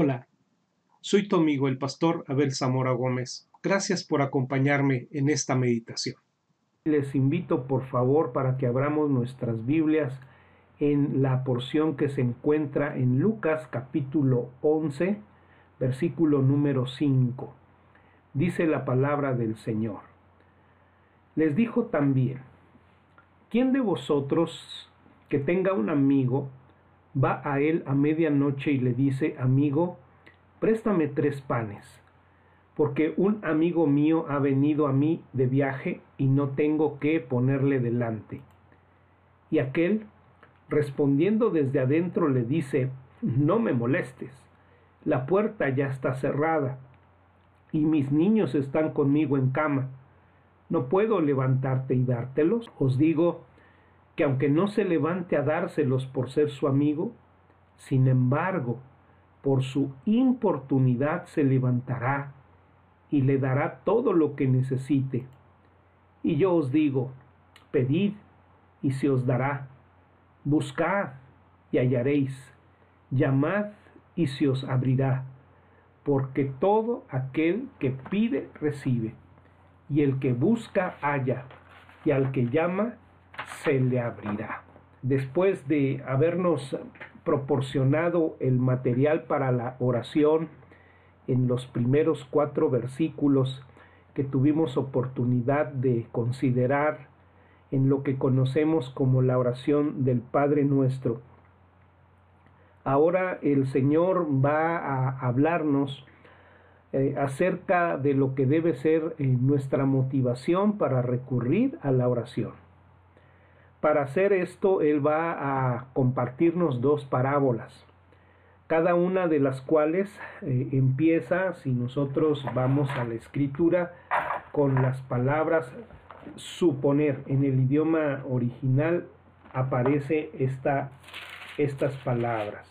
Hola, soy tu amigo el pastor Abel Zamora Gómez. Gracias por acompañarme en esta meditación. Les invito por favor para que abramos nuestras Biblias en la porción que se encuentra en Lucas capítulo 11, versículo número 5. Dice la palabra del Señor. Les dijo también, ¿quién de vosotros que tenga un amigo va a él a medianoche y le dice, amigo, préstame tres panes, porque un amigo mío ha venido a mí de viaje y no tengo que ponerle delante. Y aquel, respondiendo desde adentro, le dice, no me molestes, la puerta ya está cerrada y mis niños están conmigo en cama. ¿No puedo levantarte y dártelos? Os digo que aunque no se levante a dárselos por ser su amigo, sin embargo, por su importunidad se levantará y le dará todo lo que necesite. Y yo os digo, pedid y se os dará, buscad y hallaréis, llamad y se os abrirá, porque todo aquel que pide recibe, y el que busca halla, y al que llama se le abrirá. Después de habernos proporcionado el material para la oración en los primeros cuatro versículos que tuvimos oportunidad de considerar en lo que conocemos como la oración del Padre nuestro. Ahora el Señor va a hablarnos eh, acerca de lo que debe ser eh, nuestra motivación para recurrir a la oración. Para hacer esto, Él va a compartirnos dos parábolas, cada una de las cuales eh, empieza, si nosotros vamos a la escritura, con las palabras suponer. En el idioma original aparece esta, estas palabras.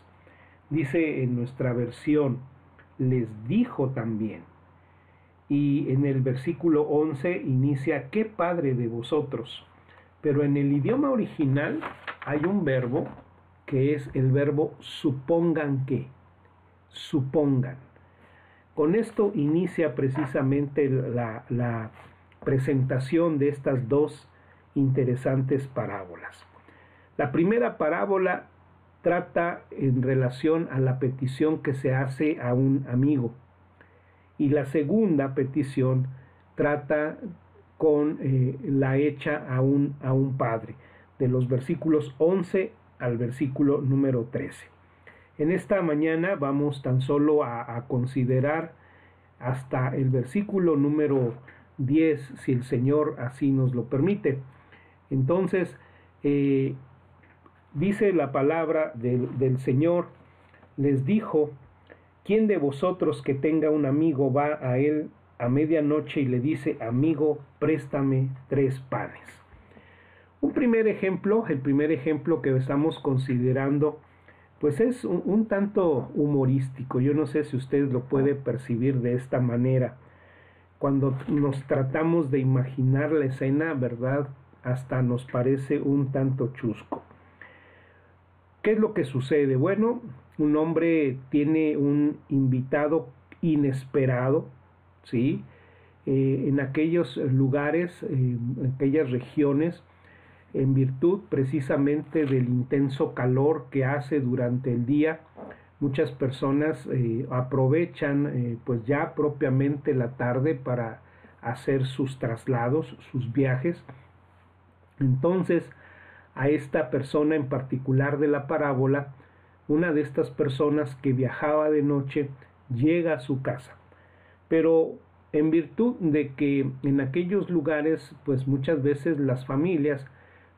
Dice en nuestra versión, les dijo también. Y en el versículo 11 inicia, ¿qué padre de vosotros? Pero en el idioma original hay un verbo que es el verbo supongan que. Supongan. Con esto inicia precisamente la, la presentación de estas dos interesantes parábolas. La primera parábola trata en relación a la petición que se hace a un amigo y la segunda petición trata con eh, la hecha a un, a un padre, de los versículos 11 al versículo número 13. En esta mañana vamos tan solo a, considerar hasta el versículo número 10, si el Señor así nos lo permite. Entonces, eh, dice la palabra del, del Señor, les dijo, ¿quién de vosotros que tenga un amigo va a él a medianoche y le dice, amigo, préstame tres panes. Un primer ejemplo, el primer ejemplo que estamos considerando, pues es un, tanto humorístico. Yo no sé si usted lo puede percibir de esta manera. Cuando nos tratamos de imaginar la escena, ¿verdad? Hasta nos parece un tanto chusco. ¿Qué es lo que sucede? Bueno, un hombre tiene un invitado inesperado, ¿sí? Eh, en aquellos lugares, en aquellas regiones, en virtud precisamente del intenso calor que hace durante el día, muchas personas eh, aprovechan eh, pues ya propiamente la tarde para hacer sus traslados, sus viajes. Entonces, a esta persona en particular de la parábola, una de estas personas que viajaba de noche llega a su casa pero en virtud de que en aquellos lugares pues muchas veces las familias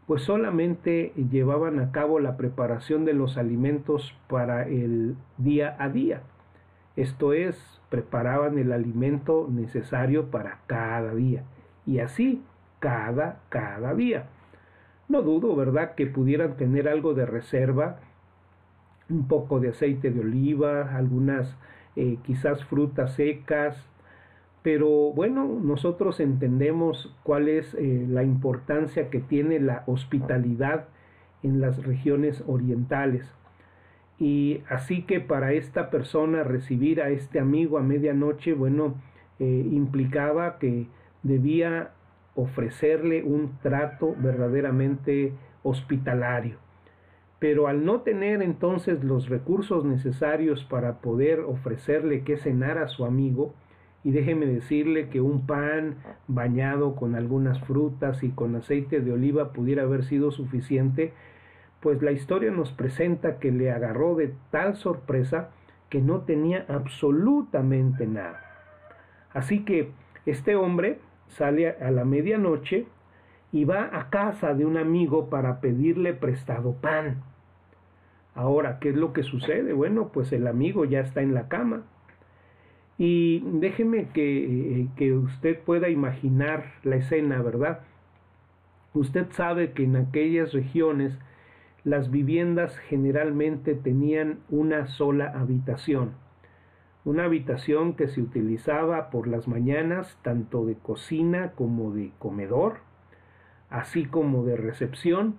pues solamente llevaban a cabo la preparación de los alimentos para el día a día. Esto es, preparaban el alimento necesario para cada día. Y así, cada, cada día. No dudo, ¿verdad?, que pudieran tener algo de reserva, un poco de aceite de oliva, algunas eh, quizás frutas secas, pero bueno, nosotros entendemos cuál es eh, la importancia que tiene la hospitalidad en las regiones orientales. Y así que para esta persona recibir a este amigo a medianoche, bueno, eh, implicaba que debía ofrecerle un trato verdaderamente hospitalario. Pero al no tener entonces los recursos necesarios para poder ofrecerle que cenara a su amigo, y déjeme decirle que un pan bañado con algunas frutas y con aceite de oliva pudiera haber sido suficiente, pues la historia nos presenta que le agarró de tal sorpresa que no tenía absolutamente nada. Así que este hombre sale a la medianoche y va a casa de un amigo para pedirle prestado pan. Ahora, ¿qué es lo que sucede? Bueno, pues el amigo ya está en la cama. Y déjeme que, que usted pueda imaginar la escena, ¿verdad? Usted sabe que en aquellas regiones las viviendas generalmente tenían una sola habitación una habitación que se utilizaba por las mañanas tanto de cocina como de comedor, así como de recepción,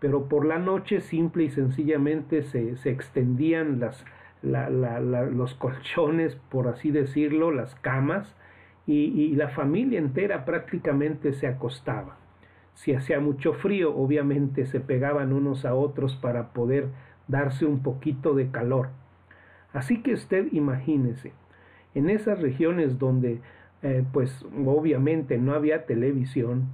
pero por la noche simple y sencillamente se, extendían las, los colchones, por así decirlo, las camas, y, y la familia entera prácticamente se acostaba. Si hacía mucho frío, obviamente se pegaban unos a otros para poder darse un poquito de calor Así que usted imagínese, en esas regiones donde eh, pues obviamente no había televisión,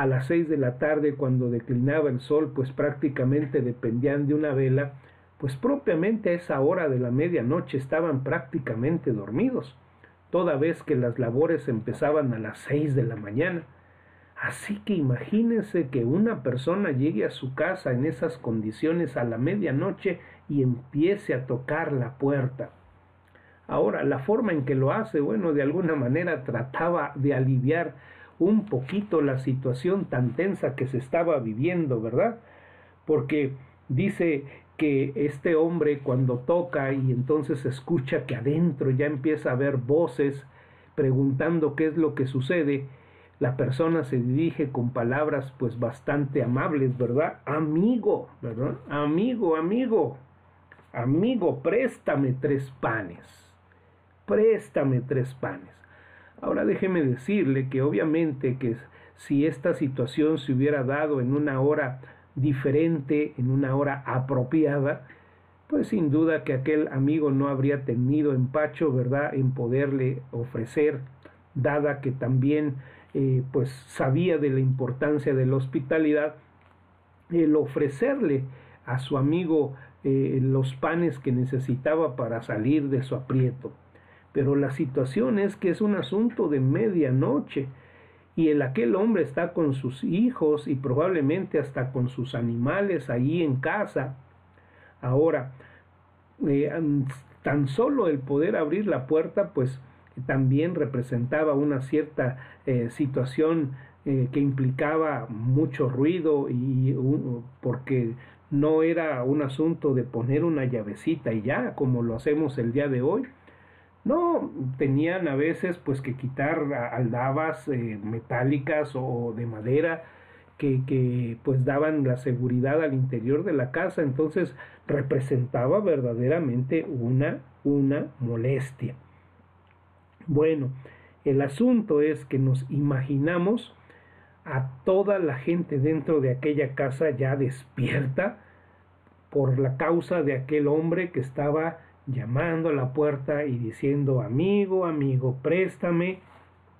a las seis de la tarde cuando declinaba el sol pues prácticamente dependían de una vela, pues propiamente a esa hora de la medianoche estaban prácticamente dormidos, toda vez que las labores empezaban a las seis de la mañana. Así que imagínense que una persona llegue a su casa en esas condiciones a la medianoche y empiece a tocar la puerta. Ahora, la forma en que lo hace, bueno, de alguna manera trataba de aliviar un poquito la situación tan tensa que se estaba viviendo, ¿verdad? Porque dice que este hombre cuando toca y entonces escucha que adentro ya empieza a haber voces preguntando qué es lo que sucede, la persona se dirige con palabras pues bastante amables, ¿verdad? Amigo, ¿verdad? Amigo, amigo, amigo, préstame tres panes, préstame tres panes. Ahora déjeme decirle que obviamente que si esta situación se hubiera dado en una hora diferente, en una hora apropiada, pues sin duda que aquel amigo no habría tenido empacho, ¿verdad?, en poderle ofrecer, dada que también eh, pues sabía de la importancia de la hospitalidad, el ofrecerle a su amigo eh, los panes que necesitaba para salir de su aprieto. Pero la situación es que es un asunto de medianoche y el aquel hombre está con sus hijos y probablemente hasta con sus animales ahí en casa. Ahora, eh, tan solo el poder abrir la puerta, pues también representaba una cierta eh, situación que implicaba mucho ruido y porque no era un asunto de poner una llavecita y ya, como lo hacemos el día de hoy. No, tenían a veces pues que quitar aldabas eh, metálicas o de madera que, que, pues daban la seguridad al interior de la casa, entonces representaba verdaderamente una, una molestia. Bueno, el asunto es que nos imaginamos a toda la gente dentro de aquella casa ya despierta por la causa de aquel hombre que estaba llamando a la puerta y diciendo, amigo, amigo, préstame,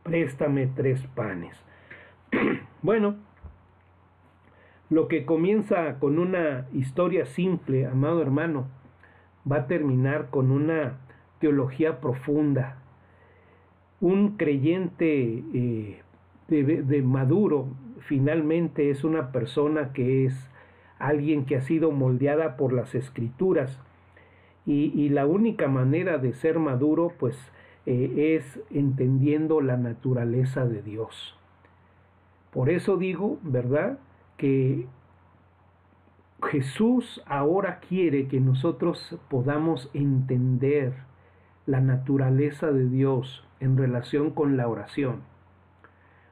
préstame tres panes. bueno, lo que comienza con una historia simple, amado hermano, va a terminar con una teología profunda. Un creyente eh, de, maduro finalmente es una persona que es alguien que ha sido moldeada por las escrituras y, la única manera de ser maduro pues eh, es entendiendo la naturaleza de Dios. Por eso digo, ¿verdad? Que Jesús ahora quiere que nosotros podamos entender la naturaleza de Dios en relación con la oración.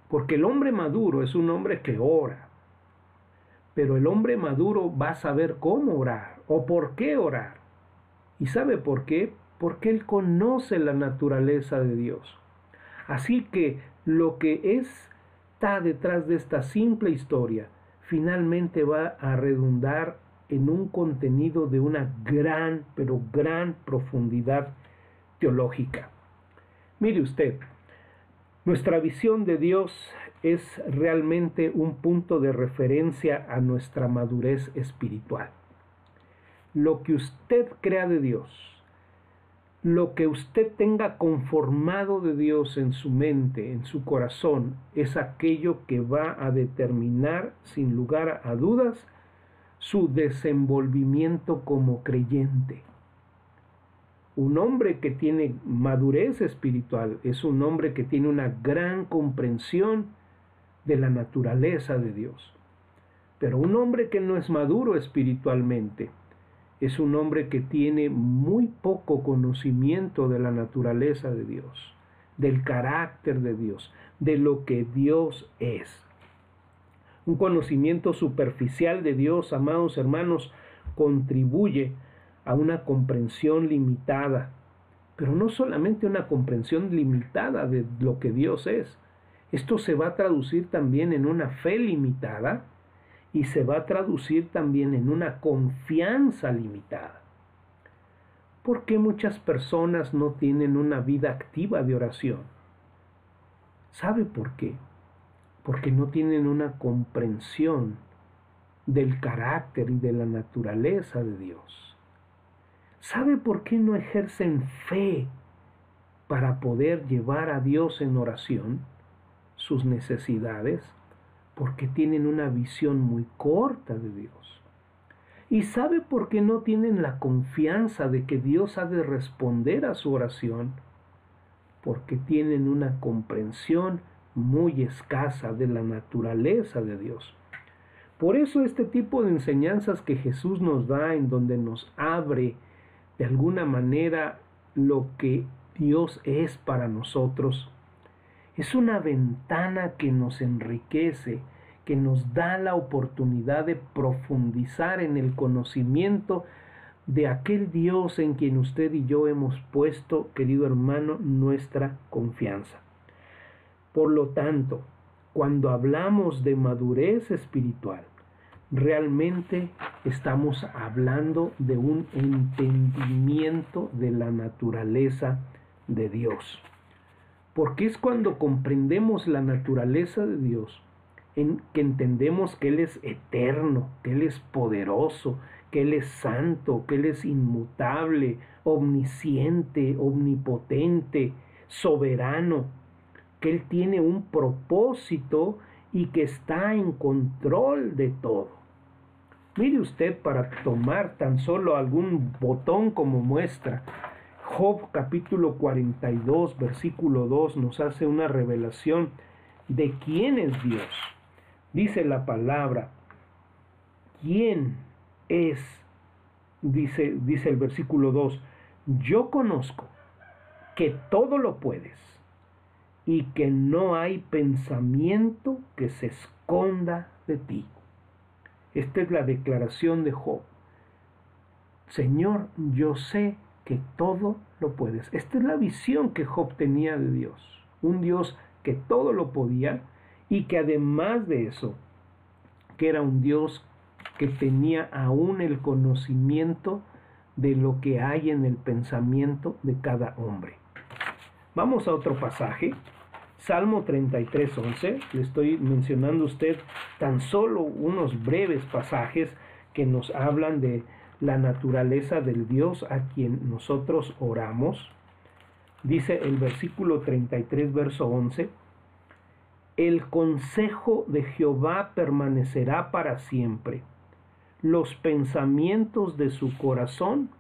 Porque el hombre maduro es un hombre que ora. Pero el hombre maduro va a saber cómo orar o por qué orar. ¿Y sabe por qué? Porque él conoce la naturaleza de Dios. Así que lo que está detrás de esta simple historia finalmente va a redundar en un contenido de una gran, pero gran profundidad teológica. Mire usted, nuestra visión de Dios es realmente un punto de referencia a nuestra madurez espiritual. Lo que usted crea de Dios, lo que usted tenga conformado de Dios en su mente, en su corazón, es aquello que va a determinar, sin lugar a dudas, su desenvolvimiento como creyente. Un hombre que tiene madurez espiritual es un hombre que tiene una gran comprensión de la naturaleza de Dios. Pero un hombre que no es maduro espiritualmente es un hombre que tiene muy poco conocimiento de la naturaleza de Dios, del carácter de Dios, de lo que Dios es. Un conocimiento superficial de Dios, amados hermanos, contribuye a una comprensión limitada, pero no solamente una comprensión limitada de lo que Dios es. Esto se va a traducir también en una fe limitada, y se va a traducir también en una confianza limitada. ¿Por qué muchas personas no tienen una vida activa de oración? ¿Sabe por qué? Porque no tienen una comprensión del carácter y de la naturaleza de Dios. ¿Sabe por qué no ejercen fe para poder llevar a Dios en oración sus necesidades? Porque tienen una visión muy corta de Dios. ¿Y sabe por qué no tienen la confianza de que Dios ha de responder a su oración? Porque tienen una comprensión muy escasa de la naturaleza de Dios. Por eso este tipo de enseñanzas que Jesús nos da, en donde nos abre de alguna manera lo que Dios es para nosotros, es una ventana que nos enriquece, que nos da la oportunidad de profundizar en el conocimiento de aquel Dios en quien usted y yo hemos puesto, querido hermano, nuestra confianza. Por lo tanto, cuando hablamos de madurez espiritual, realmente estamos hablando de un entendimiento de la naturaleza de Dios porque es cuando comprendemos la naturaleza de Dios, en que entendemos que Él es eterno, que Él es poderoso, que Él es santo, que Él es inmutable, omnisciente, omnipotente, soberano, que Él tiene un propósito y que está en control de todo. Mire usted para tomar tan solo algún botón como muestra, Job capítulo 42, versículo 2 nos hace una revelación de quién es Dios. Dice la palabra, ¿quién es? Dice, dice el versículo 2, yo conozco que todo lo puedes y que no hay pensamiento que se esconda de ti. Esta es la declaración de Job. Señor, yo sé que todo lo puedes. Esta es la visión que Job tenía de Dios. Un Dios que todo lo podía y que además de eso, que era un Dios que tenía aún el conocimiento de lo que hay en el pensamiento de cada hombre. Vamos a otro pasaje. Salmo 33, 11. Le estoy mencionando a usted tan solo unos breves pasajes que nos hablan de la naturaleza del Dios a quien nosotros oramos. Dice el versículo 33, verso 11, el consejo de Jehová permanecerá para siempre, los pensamientos de su corazón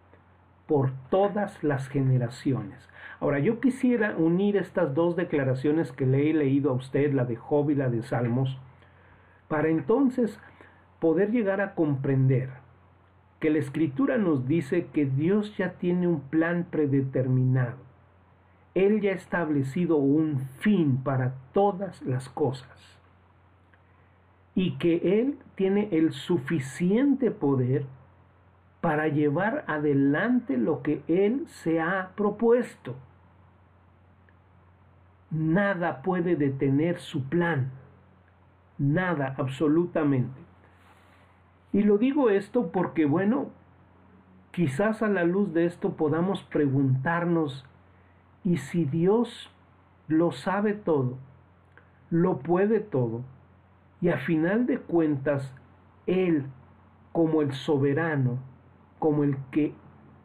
por todas las generaciones. Ahora, yo quisiera unir estas dos declaraciones que le he leído a usted, la de Job y la de Salmos, para entonces poder llegar a comprender que la escritura nos dice que Dios ya tiene un plan predeterminado. Él ya ha establecido un fin para todas las cosas. Y que Él tiene el suficiente poder para llevar adelante lo que Él se ha propuesto. Nada puede detener su plan, nada absolutamente. Y lo digo esto porque, bueno, quizás a la luz de esto podamos preguntarnos, ¿y si Dios lo sabe todo, lo puede todo, y a final de cuentas, Él, como el soberano, como el que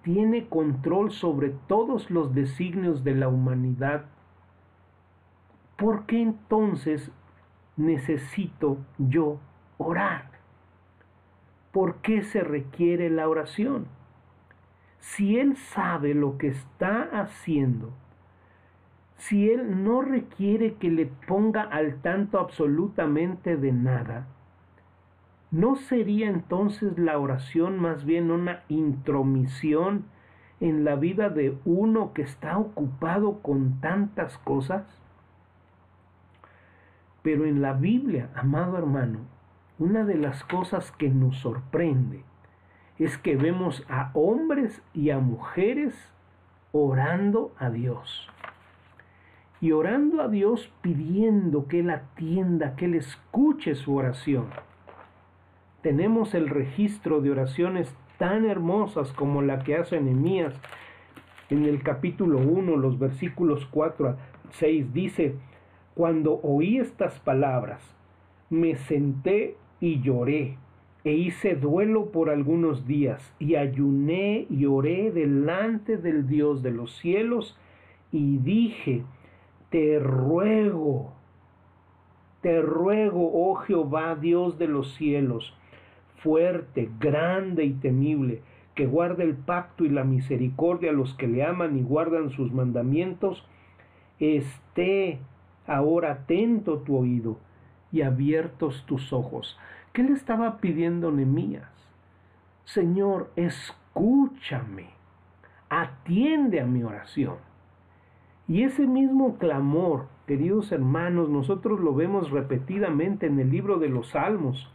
tiene control sobre todos los designios de la humanidad, ¿por qué entonces necesito yo orar? ¿Por qué se requiere la oración? Si Él sabe lo que está haciendo, si Él no requiere que le ponga al tanto absolutamente de nada, ¿no sería entonces la oración más bien una intromisión en la vida de uno que está ocupado con tantas cosas? Pero en la Biblia, amado hermano, una de las cosas que nos sorprende es que vemos a hombres y a mujeres orando a Dios y orando a Dios pidiendo que Él atienda, que Él escuche su oración. Tenemos el registro de oraciones tan hermosas como la que hace Nehemías en el capítulo 1, los versículos 4 a 6. Dice, cuando oí estas palabras, me senté y lloré, e hice duelo por algunos días, y ayuné y oré delante del Dios de los cielos, y dije, te ruego, te ruego, oh Jehová, Dios de los cielos, fuerte, grande y temible, que guarde el pacto y la misericordia a los que le aman y guardan sus mandamientos, esté ahora atento tu oído y abiertos tus ojos. ¿Qué le estaba pidiendo Nemías? Señor, escúchame, atiende a mi oración. Y ese mismo clamor, queridos hermanos, nosotros lo vemos repetidamente en el libro de los Salmos.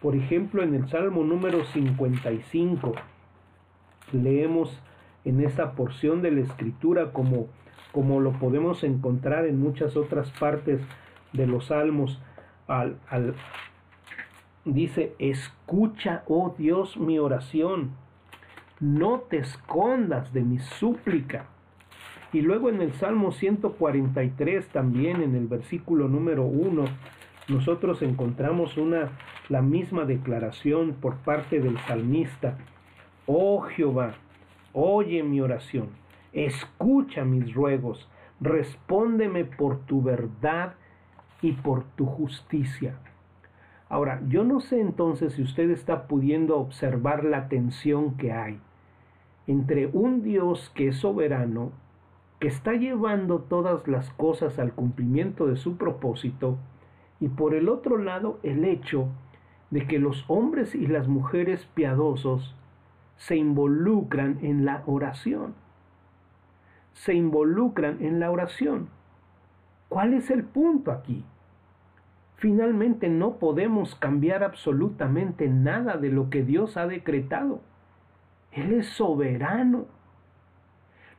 Por ejemplo, en el Salmo número 55, leemos en esa porción de la escritura como, como lo podemos encontrar en muchas otras partes de los Salmos. Al, al, dice, escucha, oh Dios, mi oración, no te escondas de mi súplica y luego en el Salmo 143 también en el versículo número 1 nosotros encontramos una la misma declaración por parte del salmista. Oh Jehová, oye mi oración, escucha mis ruegos, respóndeme por tu verdad y por tu justicia. Ahora, yo no sé entonces si usted está pudiendo observar la tensión que hay entre un Dios que es soberano que está llevando todas las cosas al cumplimiento de su propósito, y por el otro lado el hecho de que los hombres y las mujeres piadosos se involucran en la oración. Se involucran en la oración. ¿Cuál es el punto aquí? Finalmente no podemos cambiar absolutamente nada de lo que Dios ha decretado. Él es soberano.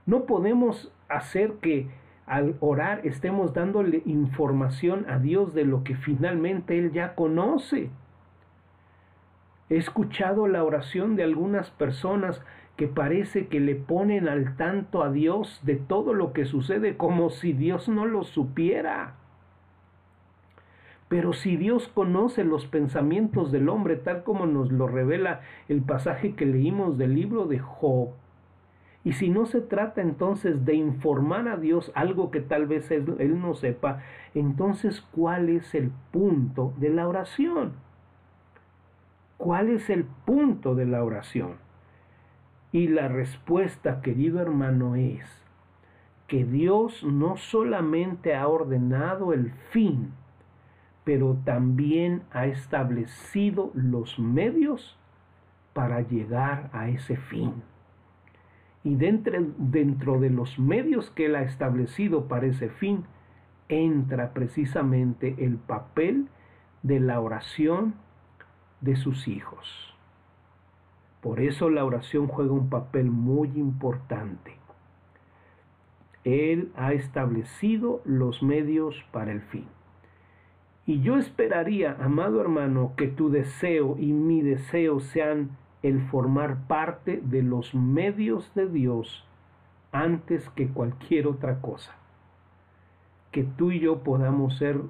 No podemos hacer que al orar estemos dándole información a Dios de lo que finalmente Él ya conoce. He escuchado la oración de algunas personas que parece que le ponen al tanto a Dios de todo lo que sucede como si Dios no lo supiera. Pero si Dios conoce los pensamientos del hombre tal como nos lo revela el pasaje que leímos del libro de Job, y si no se trata entonces de informar a Dios algo que tal vez Él no sepa, entonces ¿cuál es el punto de la oración? ¿Cuál es el punto de la oración? Y la respuesta, querido hermano, es que Dios no solamente ha ordenado el fin, pero también ha establecido los medios para llegar a ese fin y dentro, dentro de los medios que él ha establecido para ese fin, entra precisamente el papel de la oración de sus hijos. Por eso la oración juega un papel muy importante. Él ha establecido los medios para el fin. Y yo esperaría, amado hermano, que tu deseo y mi deseo sean el formar parte de los medios de Dios antes que cualquier otra cosa. Que tú y yo podamos ser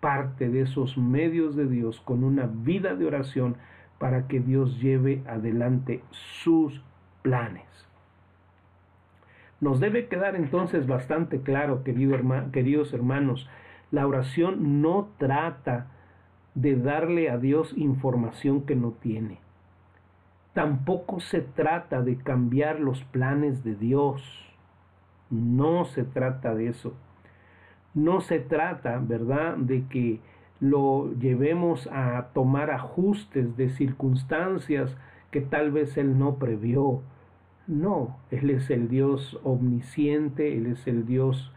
parte de esos medios de Dios con una vida de oración para que Dios lleve adelante sus planes. Nos debe quedar entonces bastante claro, queridos hermanos, la oración no trata de darle a Dios información que no tiene. Tampoco se trata de cambiar los planes de Dios. No se trata de eso. No se trata, ¿verdad?, de que lo llevemos a tomar ajustes de circunstancias que tal vez Él no previó. No, Él es el Dios omnisciente, Él es el Dios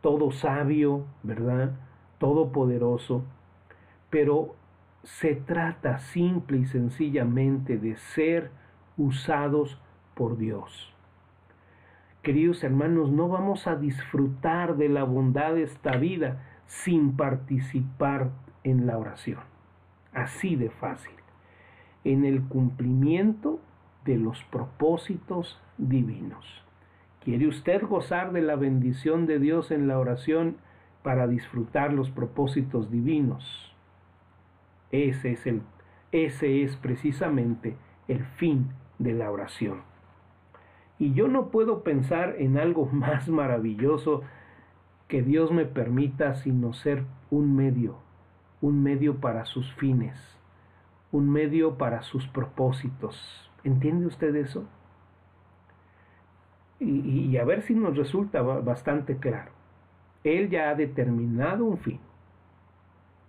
todo sabio, ¿verdad? Todopoderoso. Pero se trata simple y sencillamente de ser usados por Dios. Queridos hermanos, no vamos a disfrutar de la bondad de esta vida sin participar en la oración. Así de fácil. En el cumplimiento de los propósitos divinos. ¿Quiere usted gozar de la bendición de Dios en la oración para disfrutar los propósitos divinos? Ese es, el, ese es precisamente el fin de la oración. Y yo no puedo pensar en algo más maravilloso que Dios me permita sino ser un medio, un medio para sus fines, un medio para sus propósitos. ¿Entiende usted eso? Y, y, a ver si nos resulta bastante claro. Él ya ha determinado un fin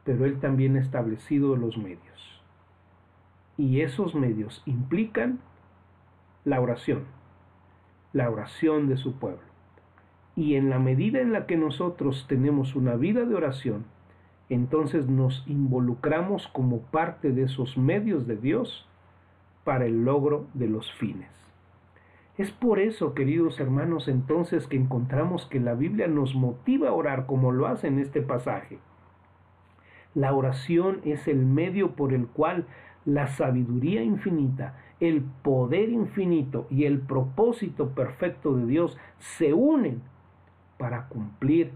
pero Él también ha establecido los medios. Y esos medios implican la oración, la oración de su pueblo. Y en la medida en la que nosotros tenemos una vida de oración, entonces nos involucramos como parte de esos medios de Dios para el logro de los fines. Es por eso, queridos hermanos, entonces que encontramos que la Biblia nos motiva a orar como lo hace en este pasaje la oración es el medio por el cual la sabiduría infinita, el poder infinito y el propósito perfecto de Dios se unen para cumplir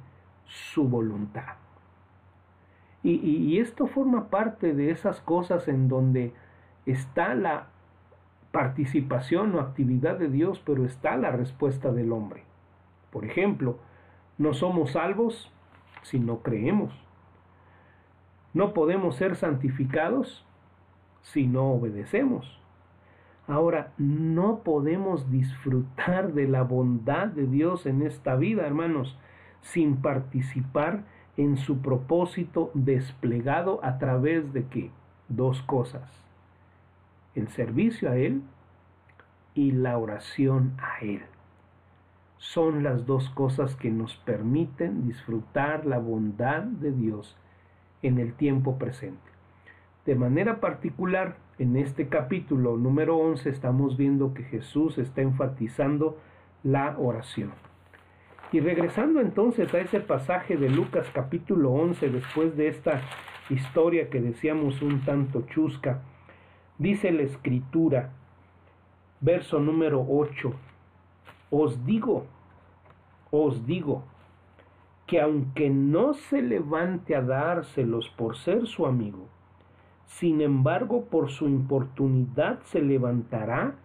su voluntad. Y, esto forma parte de esas cosas en donde está la participación o actividad de Dios, pero está la respuesta del hombre. Por ejemplo, no somos salvos si no creemos. No podemos ser santificados si no obedecemos. Ahora, no podemos disfrutar de la bondad de Dios en esta vida, hermanos, sin participar en su propósito desplegado a través de qué? Dos cosas. El servicio a Él y la oración a Él. Son las dos cosas que nos permiten disfrutar la bondad de Dios en el tiempo presente. De manera particular, en este capítulo número 11 estamos viendo que Jesús está enfatizando la oración. Y regresando entonces a ese pasaje de Lucas capítulo 11, después de esta historia que decíamos un tanto chusca, dice la escritura, verso número 8, os digo, os digo, que aunque no se levante a dárselos por ser su amigo, sin embargo por su importunidad se levantará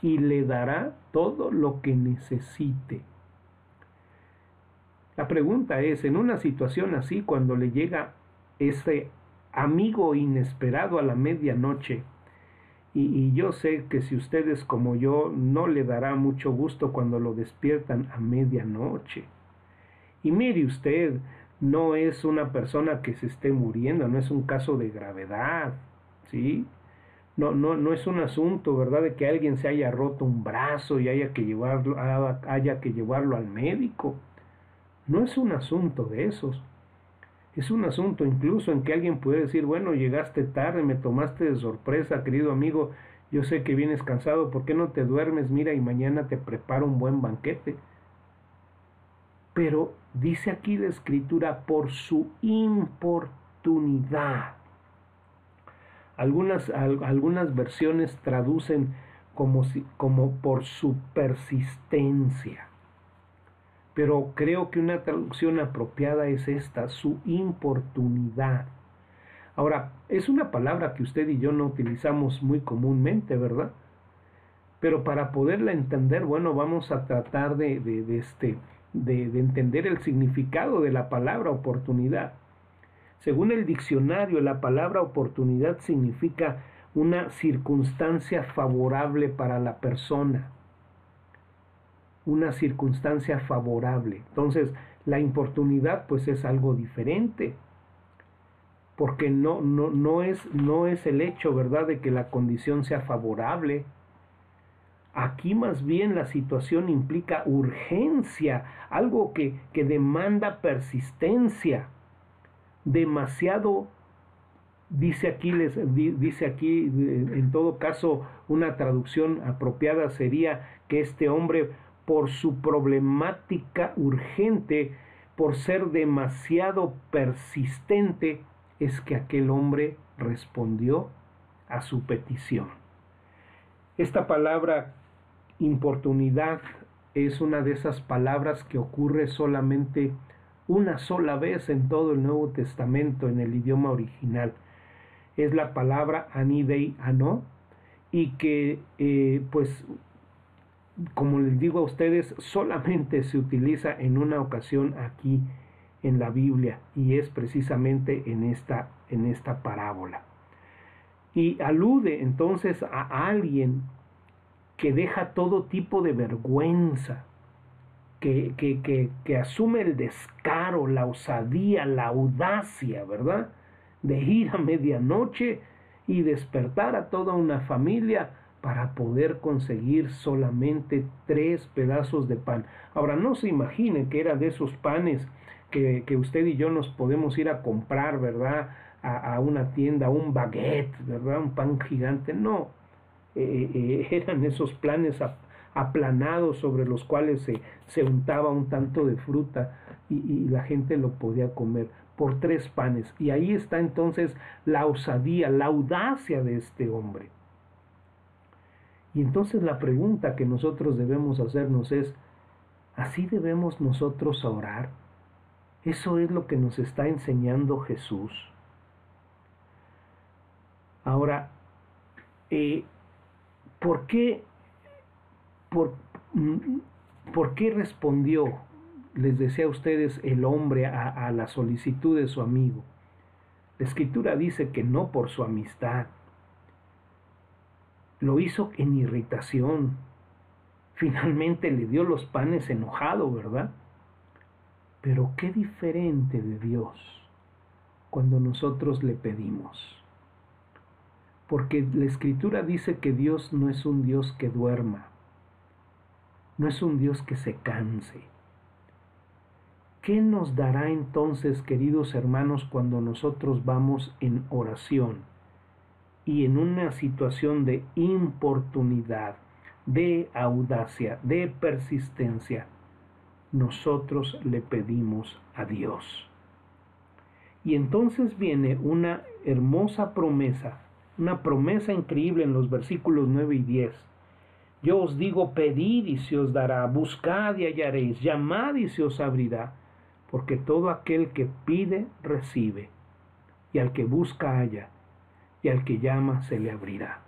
y le dará todo lo que necesite. La pregunta es, en una situación así, cuando le llega ese amigo inesperado a la medianoche, y, y, yo sé que si ustedes como yo no le dará mucho gusto cuando lo despiertan a medianoche, y mire usted, no es una persona que se esté muriendo, no es un caso de gravedad, ¿sí? No, no, no es un asunto, ¿verdad?, de que alguien se haya roto un brazo y haya que llevarlo, haya que llevarlo al médico. No es un asunto de esos. Es un asunto incluso en que alguien puede decir, bueno, llegaste tarde, me tomaste de sorpresa, querido amigo, yo sé que vienes cansado, ¿por qué no te duermes? Mira, y mañana te preparo un buen banquete. Pero dice aquí la escritura, por su importunidad. Algunas, algunas versiones traducen como, si, como por su persistencia. Pero creo que una traducción apropiada es esta, su importunidad. Ahora, es una palabra que usted y yo no utilizamos muy comúnmente, ¿verdad? Pero para poderla entender, bueno, vamos a tratar de, de, este, de, de entender el significado de la palabra oportunidad. Según el diccionario, la palabra oportunidad significa una circunstancia favorable para la persona. Una circunstancia favorable. Entonces, la importunidad pues es algo diferente porque no, no, no, es, no es el hecho, ¿verdad?, de que la condición sea favorable. Aquí más bien la situación implica urgencia, algo que, que demanda persistencia, demasiado, dice aquí, les, dice aquí, en todo caso, una traducción apropiada sería que este hombre, por su problemática urgente, por ser demasiado persistente, es que aquel hombre respondió a su petición. Esta palabra importunidad es una de esas palabras que ocurre solamente una sola vez en todo el Nuevo Testamento en el idioma original. Es la palabra anidei ano y que eh, pues como les digo a ustedes solamente se utiliza en una ocasión aquí en la Biblia y es precisamente en esta, en esta parábola. Y alude entonces a alguien que deja todo tipo de vergüenza, que, que, que, asume el descaro, la osadía, la audacia, ¿verdad? De ir a medianoche y despertar a toda una familia para poder conseguir solamente tres pedazos de pan. Ahora, no se imaginen que era de esos panes que, usted y yo nos podemos ir a comprar, ¿verdad? A, una tienda, un baguette, ¿verdad? Un pan gigante. No, eh, eh, eran esos planes aplanados sobre los cuales se, se, untaba un tanto de fruta y, la gente lo podía comer por tres panes. Y ahí está entonces la osadía, la audacia de este hombre. Y entonces la pregunta que nosotros debemos hacernos es, ¿así debemos nosotros orar? Eso es lo que nos está enseñando Jesús. Ahora, eh, ¿por, qué, por, por, qué respondió, les decía a ustedes, el hombre a, a la solicitud de su amigo? La escritura dice que no por su amistad. Lo hizo en irritación. Finalmente le dio los panes enojado, ¿verdad? Pero qué diferente de Dios cuando nosotros le pedimos. Porque la escritura dice que Dios no es un Dios que duerma, no es un Dios que se canse. ¿Qué nos dará entonces, queridos hermanos, cuando nosotros vamos en oración y en una situación de importunidad, de audacia, de persistencia? nosotros le pedimos a Dios. Y entonces viene una hermosa promesa, una promesa increíble en los versículos 9 y 10. Yo os digo, pedid y se os dará, buscad y hallaréis, llamad y se os abrirá, porque todo aquel que pide, recibe, y al que busca, halla, y al que llama, se le abrirá.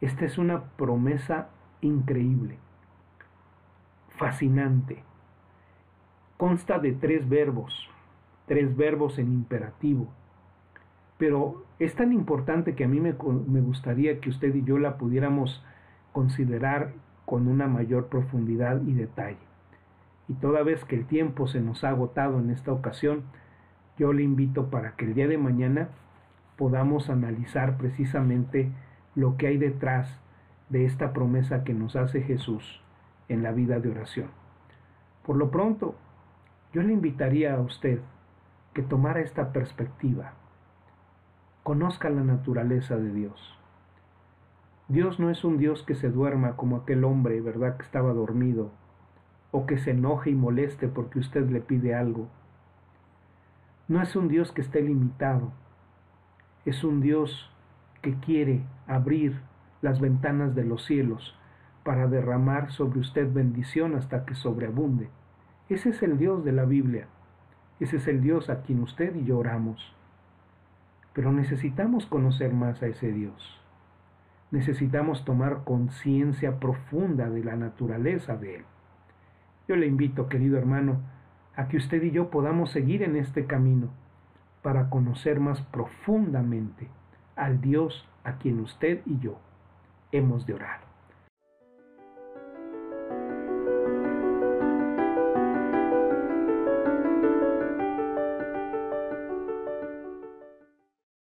Esta es una promesa increíble, fascinante consta de tres verbos, tres verbos en imperativo. Pero es tan importante que a mí me, gustaría que usted y yo la pudiéramos considerar con una mayor profundidad y detalle. Y toda vez que el tiempo se nos ha agotado en esta ocasión, yo le invito para que el día de mañana podamos analizar precisamente lo que hay detrás de esta promesa que nos hace Jesús en la vida de oración. Por lo pronto, yo le invitaría a usted que tomara esta perspectiva. Conozca la naturaleza de Dios. Dios no es un Dios que se duerma como aquel hombre, ¿verdad?, que estaba dormido, o que se enoje y moleste porque usted le pide algo. No es un Dios que esté limitado, es un Dios que quiere abrir las ventanas de los cielos para derramar sobre usted bendición hasta que sobreabunde. Ese es el Dios de la Biblia. Ese es el Dios a quien usted y yo oramos. Pero necesitamos conocer más a ese Dios necesitamos tomar conciencia profunda de la naturaleza de Él. Yo le invito, querido hermano, a que usted y yo podamos seguir en este camino para conocer más profundamente al Dios a quien usted y yo hemos de orar.